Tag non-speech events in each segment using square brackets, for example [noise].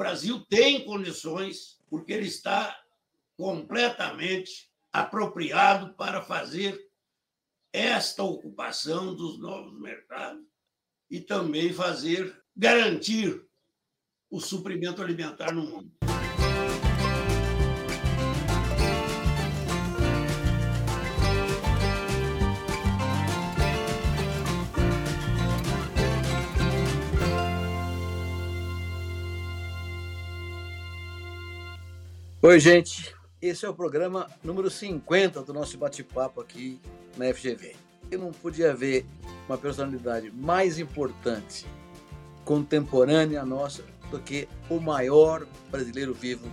Brasil tem condições, porque ele está completamente apropriado para fazer esta ocupação dos novos mercados e também fazer garantir o suprimento alimentar no mundo. Oi, gente. Esse é o programa número 50 do nosso bate-papo aqui na FGV. Eu não podia ver uma personalidade mais importante, contemporânea nossa, do que o maior brasileiro vivo,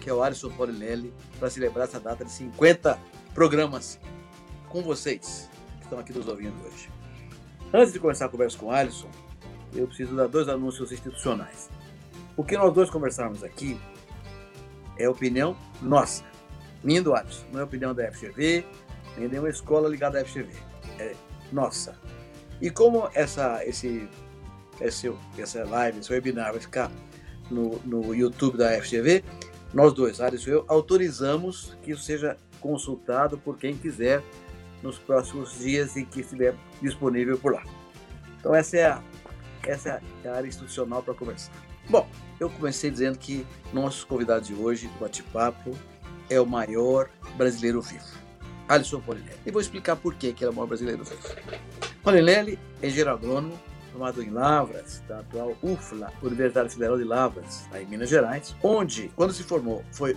que é o Alisson Paulinelli, para celebrar essa data de 50 programas com vocês, que estão aqui nos ouvindo hoje. Antes de começar a conversa com o Alisson, eu preciso dar dois anúncios institucionais. O que nós dois conversarmos aqui é opinião nossa, minha do Alisson, não é opinião da FGV, nem nenhuma escola ligada à FGV, é nossa. E como essa, esse, esse, essa live, esse webinar vai ficar no, no YouTube da FGV, nós dois, Alisson e eu, autorizamos que isso seja consultado por quem quiser nos próximos dias em que estiver disponível por lá. Então essa é a, essa é a área institucional para conversar. Bom, eu comecei dizendo que nossos convidados de hoje, do bate-papo, é o maior brasileiro vivo, Alisson Polinelli. E vou explicar por que ele é o maior brasileiro vivo. Polinelli é engenheiro formado em Lavras, da atual UFLA, Universidade Federal de Lavras, em Minas Gerais, onde, quando se formou, foi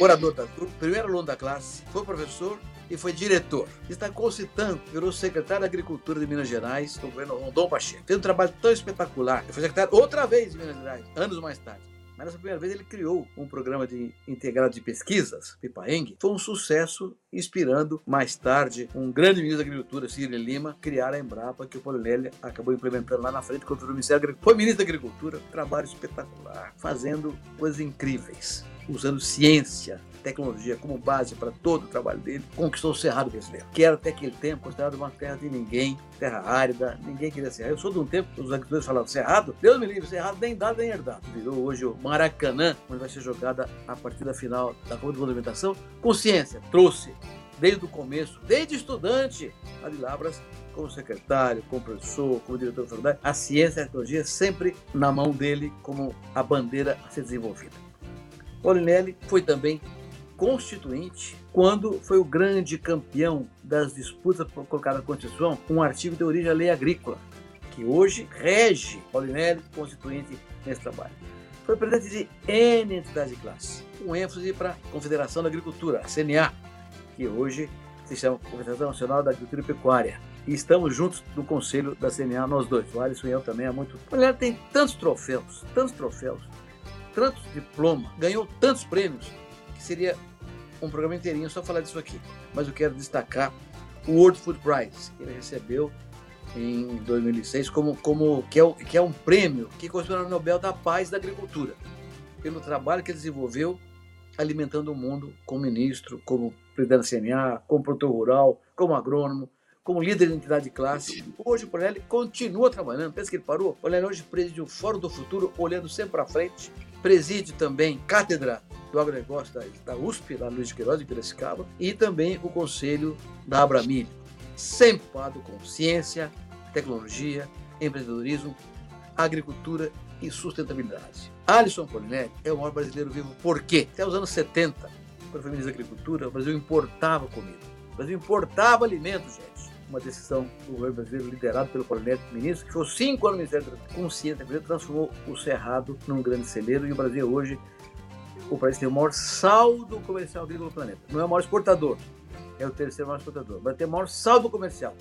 orador da turma, primeiro aluno da classe, foi professor e foi diretor. Destacou-se tanto, virou secretário da Agricultura de Minas Gerais, do governo Rondon Pacheco. Fez um trabalho tão espetacular. Foi secretário outra vez de Minas Gerais, anos mais tarde. Mas nessa primeira vez ele criou um programa de integrado de pesquisas, Pipaeng, foi um sucesso, inspirando mais tarde um grande ministro da Agricultura, Ciro Lima, criar a Embrapa, que o Paulinelli acabou implementando lá na frente foi o Ministério da Agricultura. Foi ministro da Agricultura, trabalho espetacular, fazendo coisas incríveis, usando ciência, tecnologia como base para todo o trabalho dele, conquistou o Cerrado brasileiro, que era até aquele tempo considerado uma terra de ninguém, terra árida, ninguém queria Cerrado. Eu sou de um tempo que os agricultores falavam Cerrado, Deus me livre, Cerrado nem dado nem herdado. Virou hoje o Maracanã, onde vai ser jogada a partida final da Copa de Movimentação. Consciência, trouxe desde o começo, desde estudante, a de Labras, como secretário, como professor, como diretor da faculdade, a ciência e a tecnologia sempre na mão dele como a bandeira a ser desenvolvida. Polinelli foi também Constituinte, quando foi o grande campeão das disputas colocar na Constituição um artigo de origem à lei agrícola, que hoje rege Paulinelli Constituinte nesse trabalho. Foi presidente de N entidades de classe, com ênfase para a Confederação da Agricultura, a CNA, que hoje se chama Confederação Nacional da Agricultura e Pecuária. E estamos juntos no conselho da CNA, nós dois. O Alisson e eu também há muito. Paulinelli tem tantos troféus, tantos troféus, tantos diplomas, ganhou tantos prêmios, que seria um programa inteirinho só falar disso aqui. Mas eu quero destacar o World Food Prize, que ele recebeu em 2006, como, como, que, é, que é um prêmio que corresponde ao Nobel da Paz da Agricultura, pelo trabalho que ele desenvolveu alimentando o mundo como ministro, como presidente da CNA, como produtor rural, como agrônomo, como líder de entidade de classe. Hoje o Paulinelli continua trabalhando, pensa que ele parou. O Paulinelli hoje preside o Fórum do Futuro, olhando sempre para frente, preside também cátedra do agronegócio da, da USP, lá Luiz de Queiroz, em Piracicaba, e também o conselho da Abramilho, sempre ocupado com ciência, tecnologia, empreendedorismo, agricultura e sustentabilidade. Alisson Polinelli é o maior brasileiro vivo por quê? Até os anos 70, quando foi ministro da Agricultura, o Brasil importava comida. O Brasil importava alimentos, gente uma decisão do governo brasileiro liderado pelo Paulinelli, ministro, que foi cinco anos no Ministério da Consciência, transformou o Cerrado num grande celeiro e o Brasil hoje o país tem o maior saldo comercial agrícola do planeta. Não é o maior exportador, é o terceiro maior exportador, mas tem o maior saldo comercial.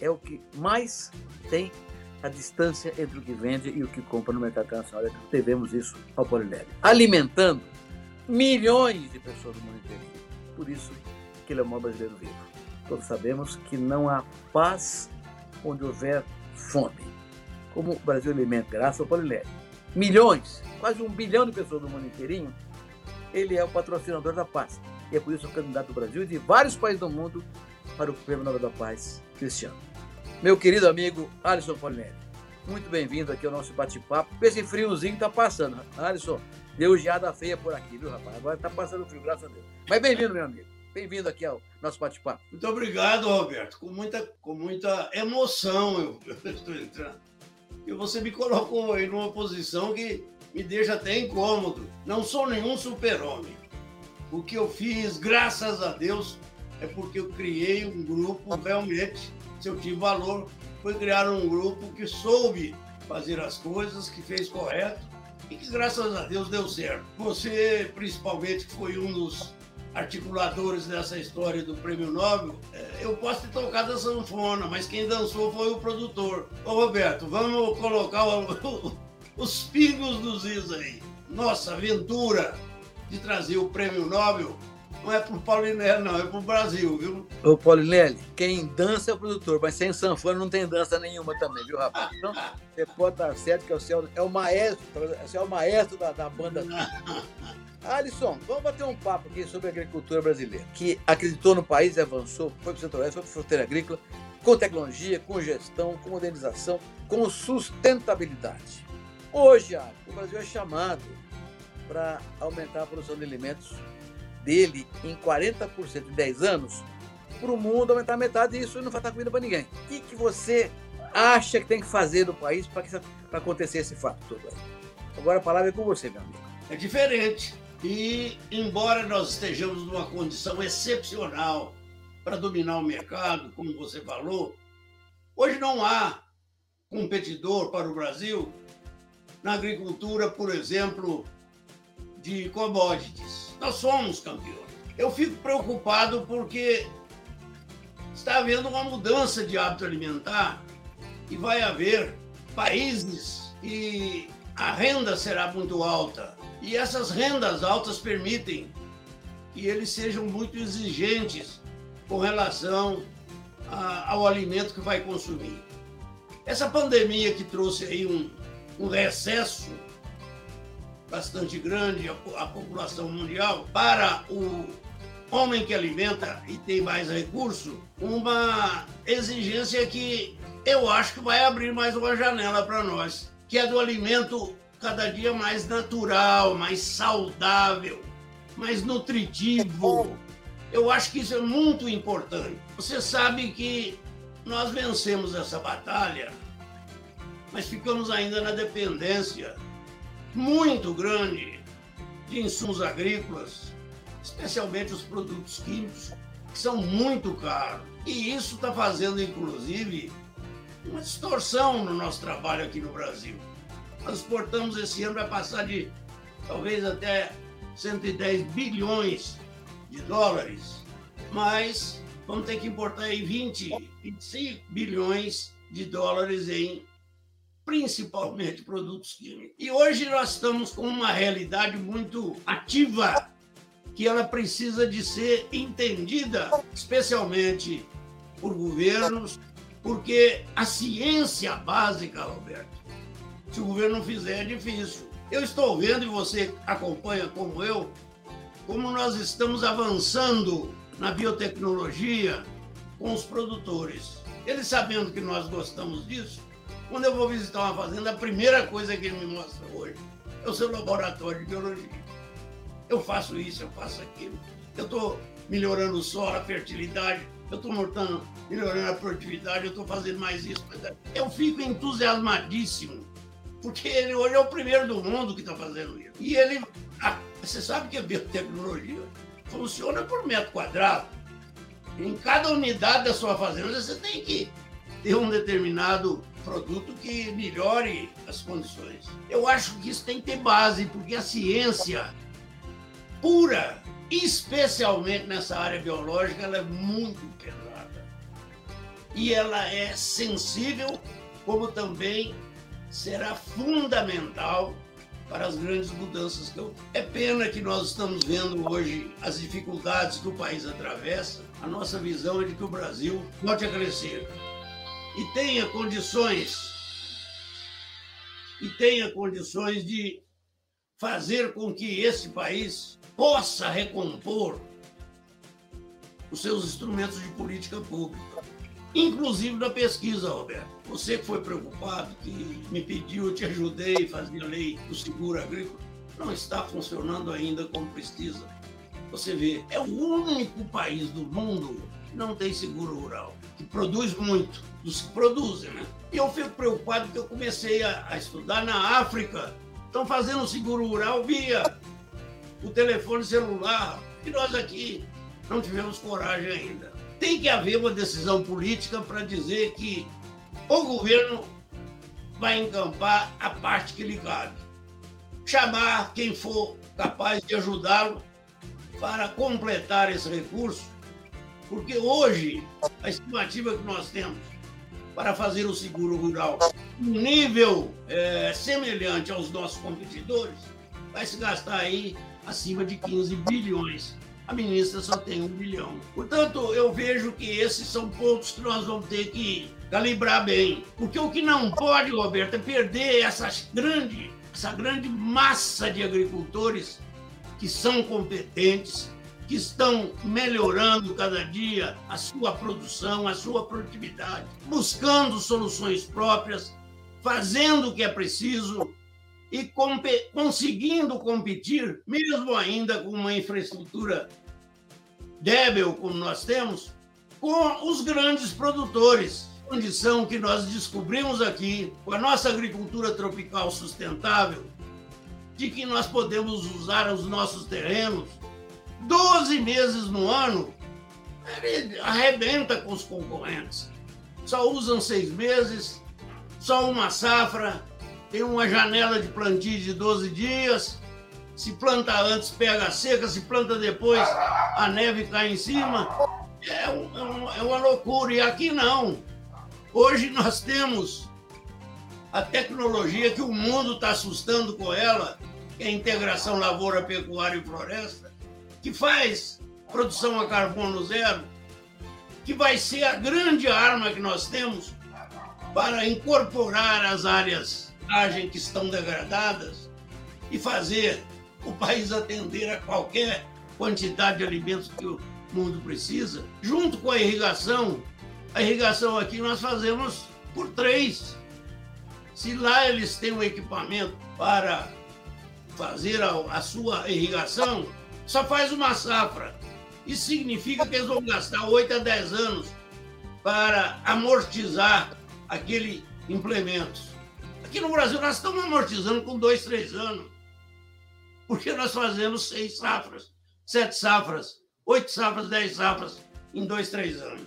É o que mais tem a distância entre o que vende e o que compra no mercado internacional. Devemos isso ao Polinério. Alimentando milhões de pessoas no mundo inteiro. Por isso que ele é o maior brasileiro vivo. Todos sabemos que não há paz onde houver fome. Como o Brasil alimenta, graças ao Polinério. Milhões, quase um bilhão de pessoas no mundo inteirinho ele é o patrocinador da paz. E é por isso o candidato do Brasil e de vários países do mundo para o Prêmio Nobel da Paz, Cristiano. Meu querido amigo Alisson Polinelli, muito bem-vindo aqui ao nosso bate-papo. Esse friozinho tá passando. Alisson, deu geada feia por aqui, viu, rapaz? Agora tá passando frio, graças a Deus. Mas bem-vindo, meu amigo. Bem-vindo aqui ao nosso bate-papo. Muito obrigado, Roberto. Com muita, com muita emoção eu, [laughs] eu estou entrando. E você me colocou aí numa posição que me deixa até incômodo. Não sou nenhum super-homem. O que eu fiz, graças a Deus, é porque eu criei um grupo realmente, se eu tive valor, foi criar um grupo que soube fazer as coisas, que fez correto e que, graças a Deus, deu certo. Você, principalmente, foi um dos articuladores dessa história do Prêmio Nobel, é, eu posso ter tocado a sanfona, mas quem dançou foi o produtor. Ô Roberto, vamos colocar o, os pingos dos is aí. Nossa aventura de trazer o Prêmio Nobel não é pro Paulinelli, não, é pro Brasil, viu? Ô, Paulinelli, quem dança é o produtor, mas sem sanfona não tem dança nenhuma também, viu, rapaz? Então, você pode estar certo que você é o maestro, você é o maestro da, da banda. [laughs] Alisson, vamos bater um papo aqui sobre a agricultura brasileira, que acreditou no país e avançou, foi para o Centro-Oeste, foi para a fronteira agrícola, com tecnologia, com gestão, com modernização, com sustentabilidade. Hoje, o Brasil é chamado para aumentar a produção de alimentos dele em 40% em 10 anos, para o mundo aumentar metade disso e não faltar comida para ninguém. O que, que você acha que tem que fazer no país para acontecer esse fato todo aí? Agora a palavra é com você, meu amigo. É diferente. E, embora nós estejamos numa condição excepcional para dominar o mercado, como você falou, hoje não há competidor para o Brasil na agricultura, por exemplo, de commodities. Nós somos campeões. Eu fico preocupado porque está havendo uma mudança de hábito alimentar e vai haver países que a renda será muito alta e essas rendas altas permitem que eles sejam muito exigentes com relação a, ao alimento que vai consumir. Essa pandemia que trouxe aí um, um recesso bastante grande à população mundial para o homem que alimenta e tem mais recurso, uma exigência que eu acho que vai abrir mais uma janela para nós, que é do alimento cada dia mais natural, mais saudável, mais nutritivo. Eu acho que isso é muito importante. Você sabe que nós vencemos essa batalha, mas ficamos ainda na dependência muito grande de insumos agrícolas, especialmente os produtos químicos, que são muito caros. E isso está fazendo, inclusive, uma distorção no nosso trabalho aqui no Brasil. Nós exportamos esse ano, vai passar de talvez até 110 bilhões de dólares, mas vamos ter que importar aí 20, 25 bilhões de dólares em principalmente produtos químicos. E hoje nós estamos com uma realidade muito ativa que ela precisa de ser entendida, especialmente por governos, porque a ciência básica, Roberto, se o governo não fizer, é difícil. Eu estou vendo, e você acompanha como eu, como nós estamos avançando na biotecnologia com os produtores. Eles sabendo que nós gostamos disso, quando eu vou visitar uma fazenda, a primeira coisa que ele me mostra hoje é o seu laboratório de biologia. Eu faço isso, eu faço aquilo. Eu estou melhorando o solo, a fertilidade, eu estou melhorando a produtividade, eu estou fazendo mais isso. Eu fico entusiasmadíssimo porque ele hoje é o primeiro do mundo que está fazendo isso. E ele, ah, você sabe que a biotecnologia funciona por metro quadrado. Em cada unidade da sua fazenda você tem que ter um determinado produto que melhore as condições. Eu acho que isso tem que ter base, porque a ciência pura, especialmente nessa área biológica, ela é muito pesada. E ela é sensível, como também será fundamental para as grandes mudanças que eu... É pena que nós estamos vendo hoje as dificuldades que o país atravessa. A nossa visão é de que o Brasil a crescer e tenha condições e tenha condições de fazer com que esse país possa recompor os seus instrumentos de política pública. inclusive na pesquisa, Roberto. Você que foi preocupado, que me pediu, eu te ajudei a fazer a lei do seguro agrícola, não está funcionando ainda como precisa. Você vê, é o único país do mundo que não tem seguro rural, que produz muito, dos que produzem, né? E eu fico preocupado porque eu comecei a, a estudar na África. Estão fazendo seguro rural via o telefone celular. E nós aqui não tivemos coragem ainda. Tem que haver uma decisão política para dizer que o governo vai encampar a parte que lhe cabe. Chamar quem for capaz de ajudá-lo para completar esse recurso, porque hoje a estimativa que nós temos para fazer o seguro rural um nível é, semelhante aos nossos competidores, vai se gastar aí acima de 15 bilhões a ministra só tem um bilhão. Portanto, eu vejo que esses são pontos que nós vamos ter que calibrar bem. Porque o que não pode, Roberto, é perder essa grande, essa grande massa de agricultores que são competentes, que estão melhorando cada dia a sua produção, a sua produtividade, buscando soluções próprias, fazendo o que é preciso e conseguindo competir, mesmo ainda com uma infraestrutura débil como nós temos, com os grandes produtores. Condição que nós descobrimos aqui, com a nossa agricultura tropical sustentável, de que nós podemos usar os nossos terrenos 12 meses no ano, arrebenta com os concorrentes. Só usam seis meses, só uma safra, tem uma janela de plantio de 12 dias. Se planta antes, pega seca, se planta depois, a neve cai em cima. É, um, é uma loucura. E aqui não. Hoje nós temos a tecnologia que o mundo está assustando com ela, que é a integração lavoura, pecuária e floresta, que faz produção a carbono zero, que vai ser a grande arma que nós temos para incorporar as áreas que estão degradadas e fazer o país atender a qualquer quantidade de alimentos que o mundo precisa, junto com a irrigação. A irrigação aqui nós fazemos por três. Se lá eles têm um equipamento para fazer a, a sua irrigação, só faz uma safra. Isso significa que eles vão gastar 8 a 10 anos para amortizar aquele implemento. Aqui no Brasil nós estamos amortizando com dois, três anos. Porque nós fazemos seis safras, sete safras, oito safras, dez safras em dois, três anos.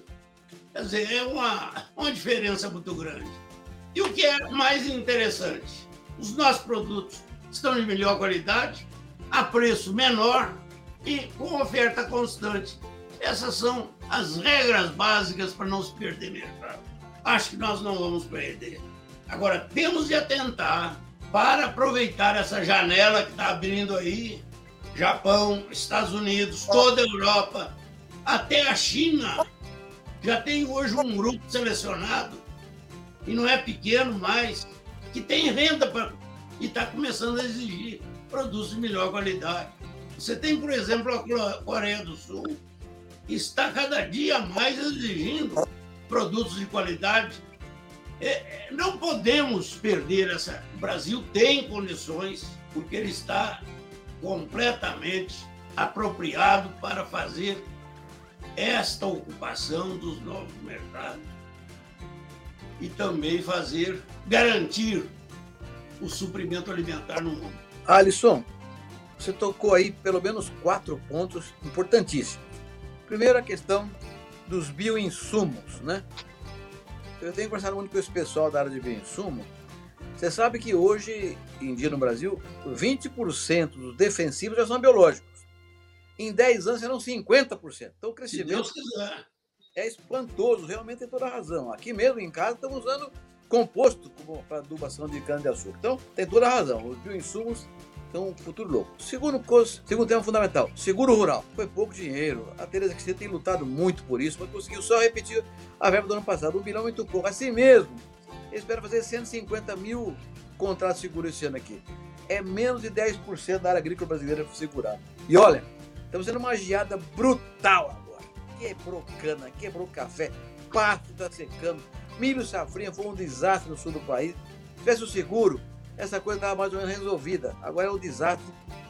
Quer dizer, é uma, uma diferença muito grande. E o que é mais interessante? Os nossos produtos estão de melhor qualidade, a preço menor e com oferta constante. Essas são as regras básicas para não se perder mercado. Acho que nós não vamos perder. Agora, temos de atentar para aproveitar essa janela que está abrindo aí Japão, Estados Unidos, toda a Europa, até a China. Já tem hoje um grupo selecionado, e não é pequeno mais, que tem renda para e está começando a exigir produtos de melhor qualidade. Você tem, por exemplo, a Coreia do Sul, que está cada dia mais exigindo produtos de qualidade é, não podemos perder essa. O Brasil tem condições, porque ele está completamente apropriado para fazer esta ocupação dos novos mercados e também fazer, garantir o suprimento alimentar no mundo. Alisson, você tocou aí pelo menos quatro pontos importantíssimos. Primeiro, a questão dos bioinsumos, né? Eu tenho conversado muito com esse pessoal da área de bioinsumo. Você sabe que hoje em dia no Brasil, 20% dos defensivos já são biológicos. Em 10 anos serão 50%. Então o crescimento é espantoso, realmente tem toda a razão. Aqui mesmo em casa estamos usando composto para adubação de cana-de-açúcar. Então tem toda a razão. Os bioinsumos então, futuro louco. Segundo, segundo tema fundamental, seguro rural. Foi pouco dinheiro. A Tereza Cristina tem lutado muito por isso, mas conseguiu só repetir a verba do ano passado. Um bilhão muito pouco. Assim mesmo, esperam fazer 150 mil contratos seguros esse ano aqui. É menos de 10% da área agrícola brasileira segurada. E olha, estamos sendo uma geada brutal agora. Quebrou cana, quebrou café. pasto está secando, milho safrinha foi um desastre no sul do país. Se tivesse o seguro, essa coisa estava mais ou menos resolvida. Agora é um desastre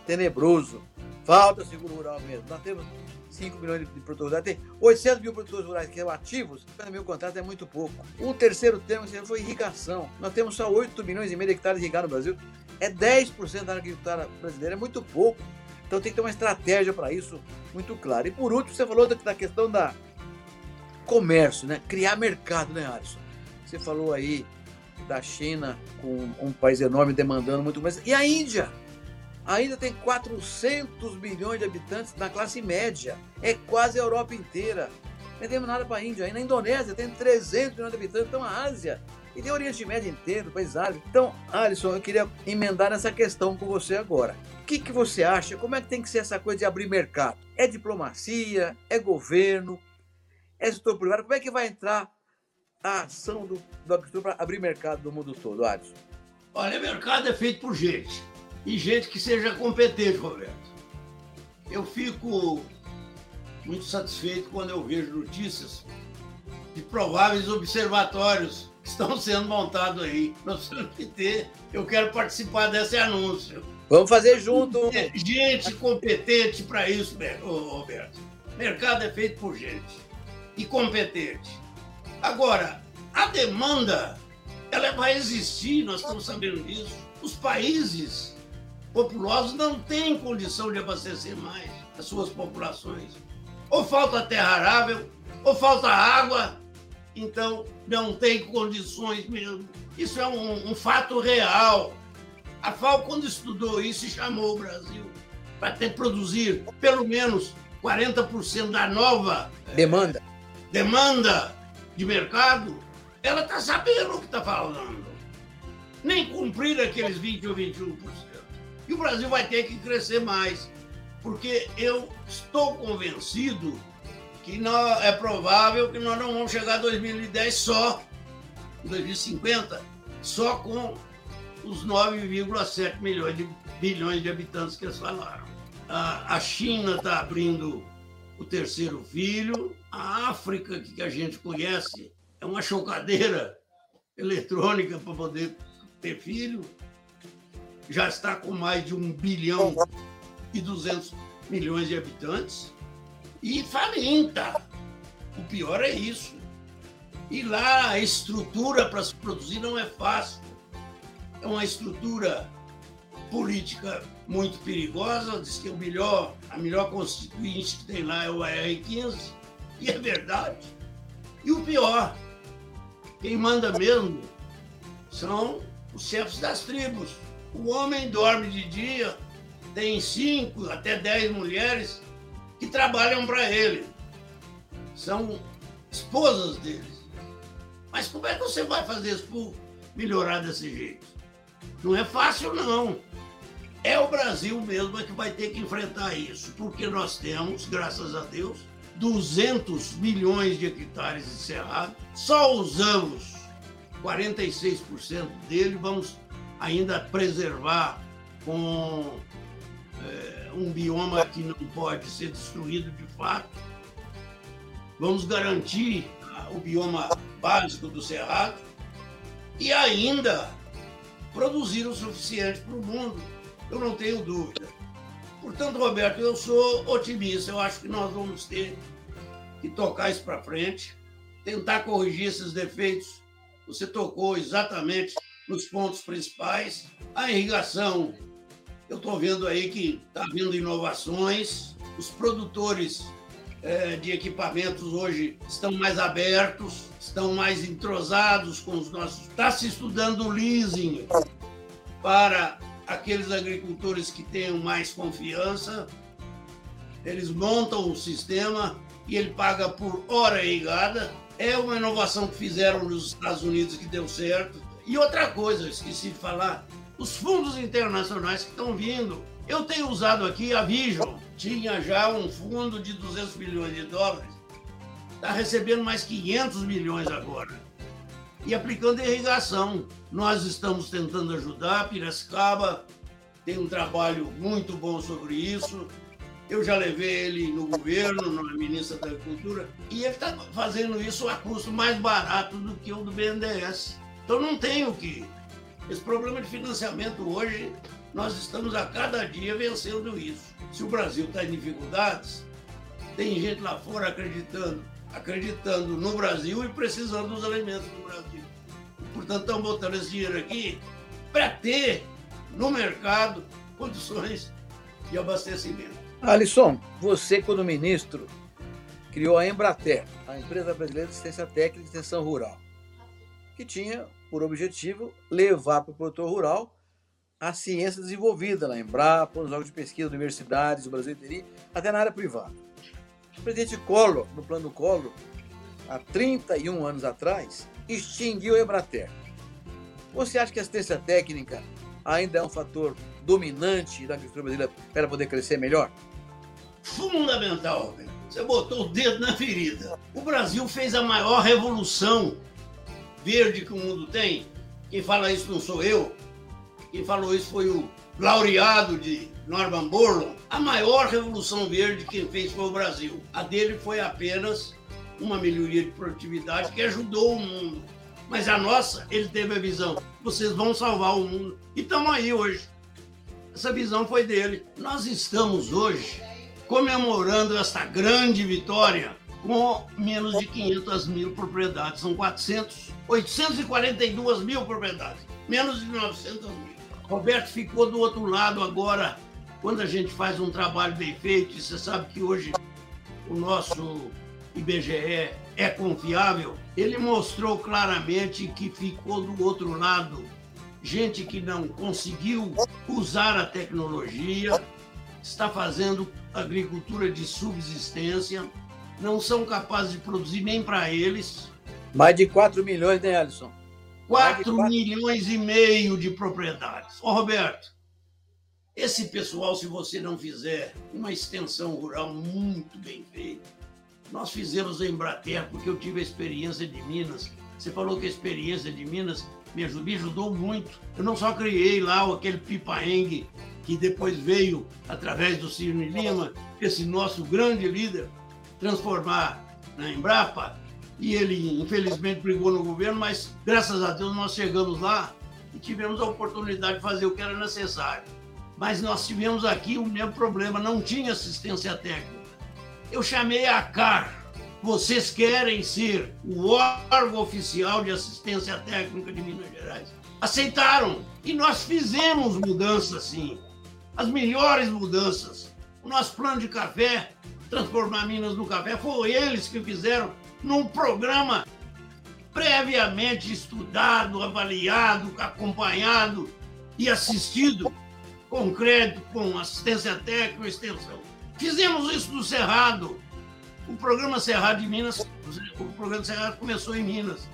tenebroso. Falta seguro rural mesmo. Nós temos 5 milhões de produtores rurais, tem 800 mil produtores rurais que são ativos, 50 mil contratos é muito pouco. O terceiro tema foi irrigação. Nós temos só 8 milhões e meio de hectares irrigados no Brasil. É 10% da agricultura brasileira, é muito pouco. Então tem que ter uma estratégia para isso muito clara. E por último, você falou da questão da comércio, né? Criar mercado, né, Alisson? Você falou aí da China com um país enorme demandando muito mais. E a Índia? A Índia tem 400 milhões de habitantes na classe média. É quase a Europa inteira. Não temos nada para a Índia. Aí na Indonésia tem 300 milhões de habitantes. Então a Ásia e tem o Oriente Médio inteiro, país árabe. Então, Alisson, eu queria emendar nessa questão com você agora. O que, que você acha? Como é que tem que ser essa coisa de abrir mercado? É diplomacia? É governo? É setor privado? Como é que vai entrar a ação do, do para abrir mercado do mundo todo, Alisson? Olha, mercado é feito por gente e gente que seja competente, Roberto. Eu fico muito satisfeito quando eu vejo notícias de prováveis observatórios que estão sendo montados aí. Nós temos que ter. Eu quero participar desse anúncio. Vamos fazer junto. Gente competente para isso, Roberto. Mercado é feito por gente e competente. Agora, a demanda, ela vai existir, nós estamos sabendo disso. Os países populosos não têm condição de abastecer mais as suas populações. Ou falta terra arável, ou falta água, então não tem condições mesmo. Isso é um, um fato real. A FAO, quando estudou isso, chamou o Brasil para ter produzir pelo menos 40% da nova demanda. É, demanda de mercado, ela está sabendo o que está falando. Nem cumprir aqueles 20 ou 21%. E o Brasil vai ter que crescer mais, porque eu estou convencido que não, é provável que nós não vamos chegar a 2010 só, em 2050, só com os 9,7 milhões de bilhões de habitantes que eles falaram. A, a China está abrindo o terceiro filho, a África, que a gente conhece, é uma chocadeira eletrônica para poder ter filho já está com mais de 1 bilhão e 200 milhões de habitantes e faminta. O pior é isso. E lá a estrutura para se produzir não é fácil. É uma estrutura política muito perigosa. Diz que o melhor, a melhor constituinte que tem lá é o AR-15. E é verdade. E o pior, quem manda mesmo são os chefes das tribos. O homem dorme de dia, tem cinco até dez mulheres que trabalham para ele. São esposas deles. Mas como é que você vai fazer isso por melhorar desse jeito? Não é fácil, não. É o Brasil mesmo é que vai ter que enfrentar isso, porque nós temos, graças a Deus, 200 milhões de hectares de cerrado, só usamos 46% dele, vamos ainda preservar com é, um bioma que não pode ser destruído de fato. Vamos garantir o bioma básico do Cerrado e ainda produzir o suficiente para o mundo. Eu não tenho dúvida. Portanto, Roberto, eu sou otimista. Eu acho que nós vamos ter que tocar isso para frente, tentar corrigir esses defeitos. Você tocou exatamente nos pontos principais. A irrigação, eu estou vendo aí que está havendo inovações, os produtores é, de equipamentos hoje estão mais abertos, estão mais entrosados com os nossos. Está se estudando o leasing para aqueles agricultores que tenham mais confiança. Eles montam o sistema e ele paga por hora irrigada. É uma inovação que fizeram nos Estados Unidos que deu certo. E outra coisa, eu esqueci de falar, os fundos internacionais que estão vindo. Eu tenho usado aqui a Vision, tinha já um fundo de 200 milhões de dólares, está recebendo mais 500 milhões agora. E aplicando irrigação. Nós estamos tentando ajudar, Piracicaba tem um trabalho muito bom sobre isso. Eu já levei ele no governo, na ministra da Agricultura, e ele está fazendo isso a custo mais barato do que o do BNDES. Então não tem o que. Esse problema de financiamento hoje, nós estamos a cada dia vencendo isso. Se o Brasil está em dificuldades, tem gente lá fora acreditando, acreditando no Brasil e precisando dos alimentos do Brasil. Portanto, estão botando esse dinheiro aqui para ter no mercado condições de abastecimento. Alisson, você, quando ministro, criou a Embrater, a Empresa Brasileira de Assistência Técnica e Extensão Rural, que tinha por objetivo levar para o produtor rural a ciência desenvolvida na Embrapa, nos órgãos de pesquisa, universidades, do Brasil inteiro, até na área privada. O presidente Collor, no plano Collor, há 31 anos atrás, extinguiu a Embrater. Você acha que a assistência técnica ainda é um fator dominante da agricultura brasileira para poder crescer melhor? Fundamental, Você botou o dedo na ferida. O Brasil fez a maior revolução verde que o mundo tem. Quem fala isso não sou eu. Quem falou isso foi o laureado de Norman Borlaug. A maior revolução verde quem fez foi o Brasil. A dele foi apenas uma melhoria de produtividade que ajudou o mundo. Mas a nossa, ele teve a visão: vocês vão salvar o mundo. E estamos aí hoje. Essa visão foi dele. Nós estamos hoje comemorando esta grande vitória com menos de 500 mil propriedades. São 400, 842 mil propriedades, menos de 900 mil. Roberto ficou do outro lado agora, quando a gente faz um trabalho bem feito, você sabe que hoje o nosso IBGE é confiável, ele mostrou claramente que ficou do outro lado gente que não conseguiu usar a tecnologia, está fazendo agricultura de subsistência, não são capazes de produzir nem para eles. Mais de 4 milhões, né, Alisson? 4, 4 milhões e meio de propriedades. Ô, Roberto, esse pessoal, se você não fizer uma extensão rural muito bem feita, nós fizemos a Embrater porque eu tive a experiência de Minas. Você falou que a experiência de Minas me ajudou, me ajudou muito. Eu não só criei lá aquele pipa-engue que depois veio através do Ciro Lima, esse nosso grande líder, transformar na Embrapa, e ele infelizmente brigou no governo, mas graças a Deus nós chegamos lá e tivemos a oportunidade de fazer o que era necessário. Mas nós tivemos aqui o mesmo problema, não tinha assistência técnica. Eu chamei a CAR. Vocês querem ser o órgão oficial de assistência técnica de Minas Gerais? Aceitaram. E nós fizemos mudanças, sim. As melhores mudanças. O nosso plano de café transformar Minas no café, foi eles que fizeram num programa previamente estudado, avaliado, acompanhado e assistido com crédito, com assistência técnica extensão. Fizemos isso no Cerrado. O programa Cerrado de Minas, o programa Cerrado começou em Minas,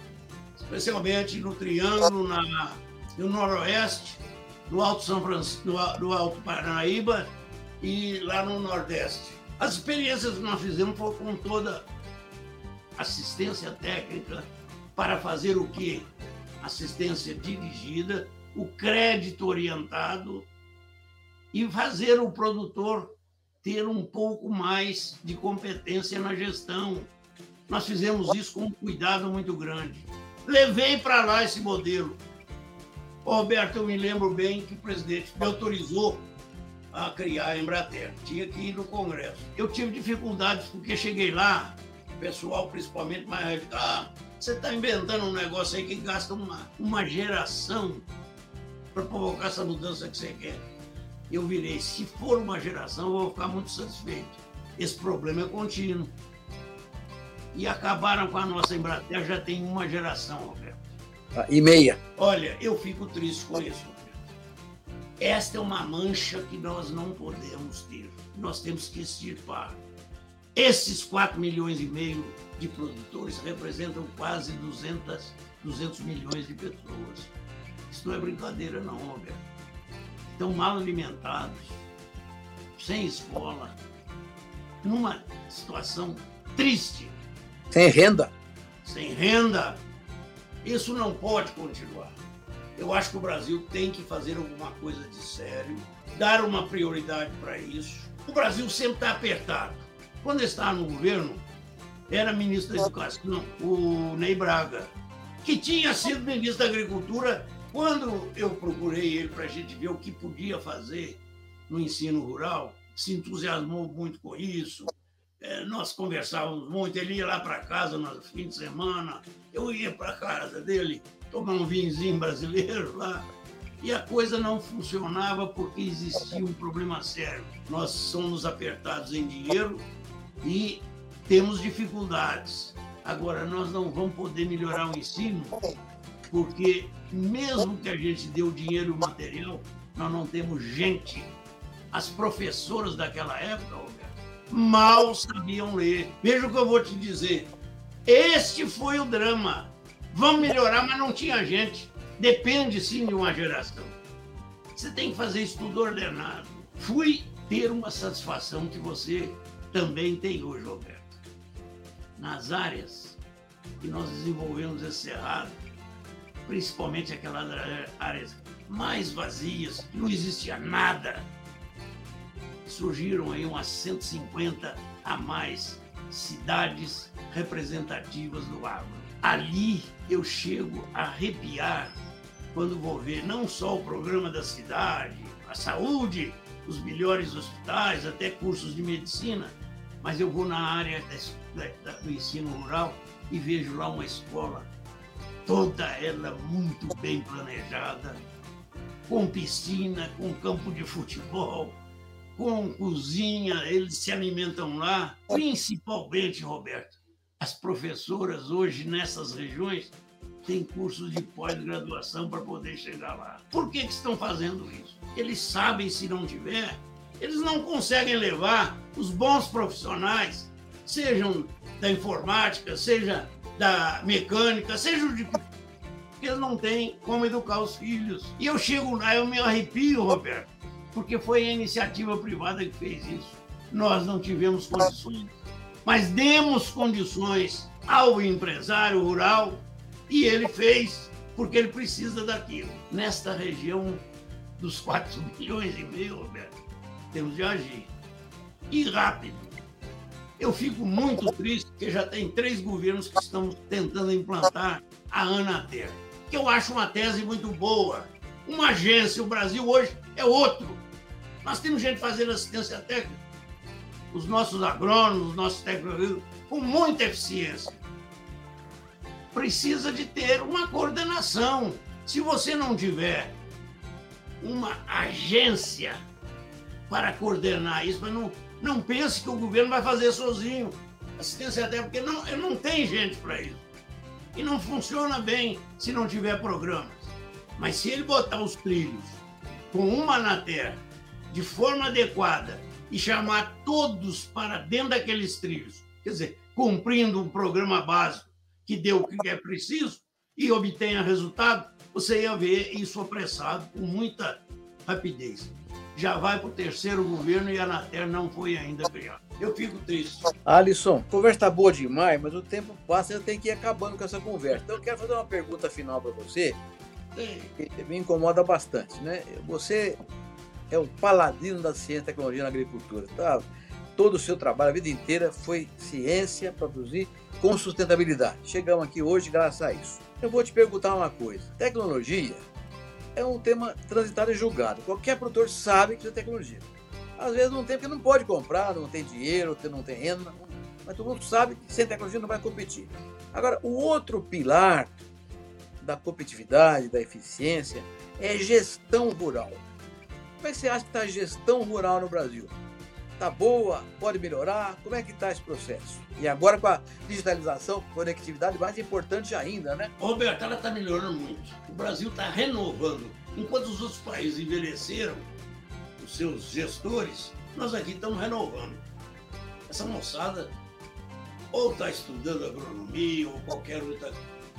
especialmente no Triângulo, na, no Noroeste, no Alto São Francisco, no, no Alto Paranaíba e lá no Nordeste. As experiências que nós fizemos foram com toda assistência técnica para fazer o quê? Assistência dirigida, o crédito orientado e fazer o produtor ter um pouco mais de competência na gestão. Nós fizemos isso com um cuidado muito grande. Levei para lá esse modelo. Roberto, eu me lembro bem que o presidente me autorizou a criar a Embrater. Tinha que ir no Congresso. Eu tive dificuldades porque cheguei lá, pessoal, principalmente mais radical, ah, você está inventando um negócio aí que gasta uma, uma geração para provocar essa mudança que você quer. Eu virei, se for uma geração, eu vou ficar muito satisfeito. Esse problema é contínuo. E acabaram com a nossa Embrater já tem uma geração, Roberto. Ah, e meia. Olha, eu fico triste com isso. Esta é uma mancha que nós não podemos ter. Nós temos que extirpar. Esses 4 milhões e meio de produtores representam quase 200, 200 milhões de pessoas. Isso não é brincadeira, não, Roberto. Estão mal alimentados, sem escola, numa situação triste. Sem renda. Sem renda. Isso não pode continuar. Eu acho que o Brasil tem que fazer alguma coisa de sério, dar uma prioridade para isso. O Brasil sempre está apertado. Quando estava no governo, era ministro da Educação, o Ney Braga, que tinha sido ministro da Agricultura quando eu procurei ele para a gente ver o que podia fazer no ensino rural. Se entusiasmou muito com isso. É, nós conversávamos muito. Ele ia lá para casa no fim de semana, eu ia para casa dele tomar um vinhozinho brasileiro lá. E a coisa não funcionava porque existia um problema sério. Nós somos apertados em dinheiro e temos dificuldades. Agora, nós não vamos poder melhorar o ensino porque, mesmo que a gente dê o dinheiro e o material, nós não temos gente. As professoras daquela época, mal sabiam ler. Veja o que eu vou te dizer. Este foi o drama. Vamos melhorar, mas não tinha gente. Depende sim de uma geração. Você tem que fazer isso tudo ordenado. Fui ter uma satisfação que você também tem hoje, Roberto. Nas áreas que nós desenvolvemos esse cerrado, principalmente aquelas áreas mais vazias, que não existia nada, surgiram aí umas 150 a mais cidades representativas do agro. Ali eu chego a arrepiar quando vou ver não só o programa da cidade, a saúde, os melhores hospitais, até cursos de medicina, mas eu vou na área do ensino rural e vejo lá uma escola, toda ela muito bem planejada, com piscina, com campo de futebol, com cozinha, eles se alimentam lá. Principalmente, Roberto, as professoras hoje nessas regiões tem cursos de pós-graduação para poder chegar lá. Por que, que estão fazendo isso? Eles sabem, se não tiver, eles não conseguem levar os bons profissionais, sejam da informática, seja da mecânica, seja de porque eles não têm como educar os filhos. E eu chego lá, eu me arrepio, Roberto, porque foi a iniciativa privada que fez isso. Nós não tivemos condições, mas demos condições ao empresário rural e ele fez porque ele precisa daquilo. Nesta região dos 4 [laughs] milhões e meio, Roberto, temos de agir. E rápido. Eu fico muito triste porque já tem três governos que estão tentando implantar a Anater, que eu acho uma tese muito boa. Uma agência, o Brasil hoje é outro. Nós temos gente fazendo assistência técnica, os nossos agrônomos, os nossos técnicos, com muita eficiência precisa de ter uma coordenação. Se você não tiver uma agência para coordenar isso, mas não, não pense que o governo vai fazer sozinho. Assistência até porque não, não tem gente para isso. E não funciona bem se não tiver programas. Mas se ele botar os trilhos com uma na terra, de forma adequada, e chamar todos para dentro daqueles trilhos, quer dizer, cumprindo um programa básico, que deu o que é preciso e obtenha resultado, você ia ver isso apressado com muita rapidez. Já vai para o terceiro governo e a Anater não foi ainda criada. Eu fico triste. Alisson, a conversa está boa demais, mas o tempo passa e eu tenho que ir acabando com essa conversa. Então eu quero fazer uma pergunta final para você, Sim. que me incomoda bastante. Né? Você é um paladino da ciência e tecnologia na agricultura. Tá? Todo o seu trabalho, a vida inteira, foi ciência, produzir com sustentabilidade. Chegamos aqui hoje graças a isso. Eu vou te perguntar uma coisa: tecnologia é um tema transitado e julgado. Qualquer produtor sabe que é tecnologia. Às vezes não tem porque não pode comprar, não tem dinheiro, não tem renda, mas todo mundo sabe que sem tecnologia não vai competir. Agora, o outro pilar da competitividade, da eficiência, é gestão rural. Como é que você acha que está a gestão rural no Brasil? Está boa? Pode melhorar? Como é que está esse processo? E agora com a digitalização, conectividade, mais importante ainda, né? Roberto, ela está melhorando muito. O Brasil está renovando. Enquanto os outros países envelheceram os seus gestores, nós aqui estamos renovando. Essa moçada ou está estudando agronomia ou qualquer outra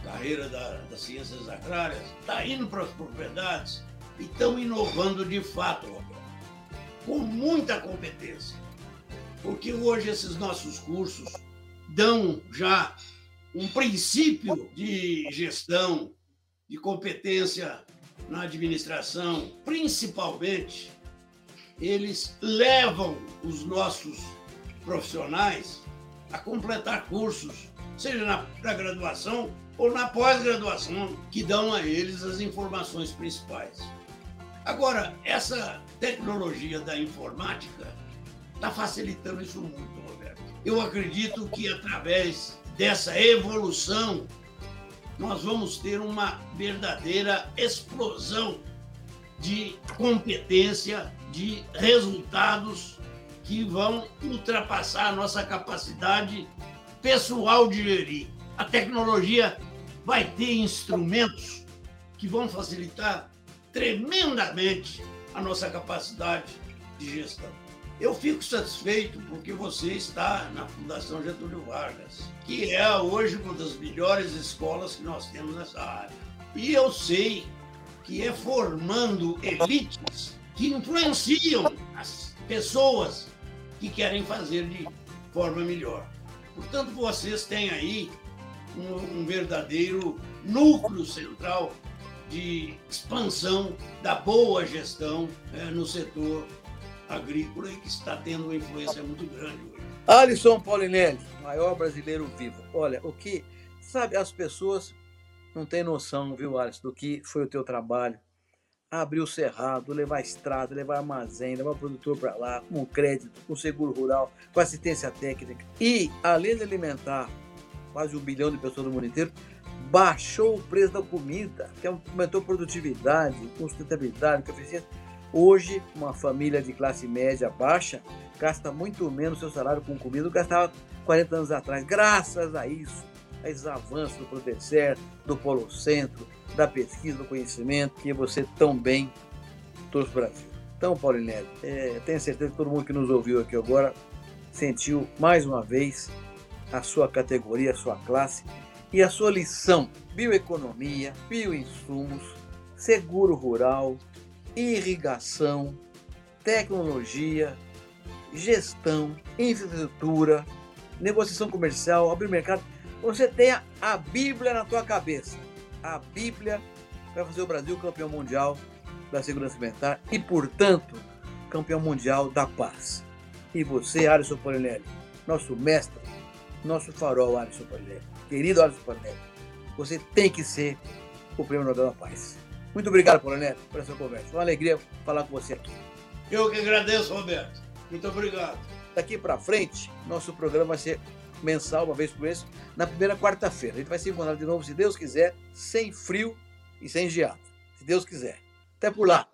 carreira da, das ciências agrárias, está indo para as propriedades e estão inovando de fato, com muita competência. Porque hoje esses nossos cursos dão já um princípio de gestão, de competência na administração, principalmente eles levam os nossos profissionais a completar cursos, seja na graduação ou na pós-graduação, que dão a eles as informações principais. Agora, essa tecnologia da informática está facilitando isso muito, Roberto. Eu acredito que através dessa evolução nós vamos ter uma verdadeira explosão de competência, de resultados que vão ultrapassar a nossa capacidade pessoal de gerir. A tecnologia vai ter instrumentos que vão facilitar tremendamente a nossa capacidade de gestão. Eu fico satisfeito porque você está na Fundação Getúlio Vargas, que é hoje uma das melhores escolas que nós temos nessa área. E eu sei que é formando elites que influenciam as pessoas que querem fazer de forma melhor. Portanto, vocês têm aí um, um verdadeiro núcleo central de expansão da boa gestão é, no setor agrícola e que está tendo uma influência muito grande hoje. Alisson Paulinelli, maior brasileiro vivo. Olha, o que, sabe, as pessoas não têm noção, viu, Alisson, do que foi o teu trabalho. Abrir o cerrado, levar estrada, levar armazém, levar produtor para lá, com crédito, com seguro rural, com assistência técnica. E, além de alimentar quase um bilhão de pessoas no mundo inteiro, baixou o preço da comida, que aumentou produtividade, sustentabilidade, eficiência Hoje, uma família de classe média baixa gasta muito menos seu salário com comida do que gastava 40 anos atrás. Graças a isso, a esses avanços do Prodecer, do Polo Centro, da pesquisa, do conhecimento, que você tão bem trouxe para o Brasil. Então, Paulinelli, é, tenho certeza que todo mundo que nos ouviu aqui agora sentiu mais uma vez a sua categoria, a sua classe e a sua lição: bioeconomia, bioinsumos, seguro rural, irrigação, tecnologia, gestão, infraestrutura, negociação comercial, abrir mercado. Você tenha a Bíblia na tua cabeça. A Bíblia vai fazer o Brasil campeão mundial da segurança alimentar e, portanto, campeão mundial da paz. E você, Alisson Polinelli, nosso mestre, nosso farol, Alisson Polinelli, querido Alisson Polinelli, você tem que ser o prêmio Nobel da Paz. Muito obrigado, Coronel, por essa conversa. Uma alegria falar com você aqui. Eu que agradeço, Roberto. Muito obrigado. Daqui para frente, nosso programa vai ser mensal, uma vez por mês, na primeira quarta-feira. A gente vai se encontrar de novo, se Deus quiser, sem frio e sem geado. Se Deus quiser. Até por lá.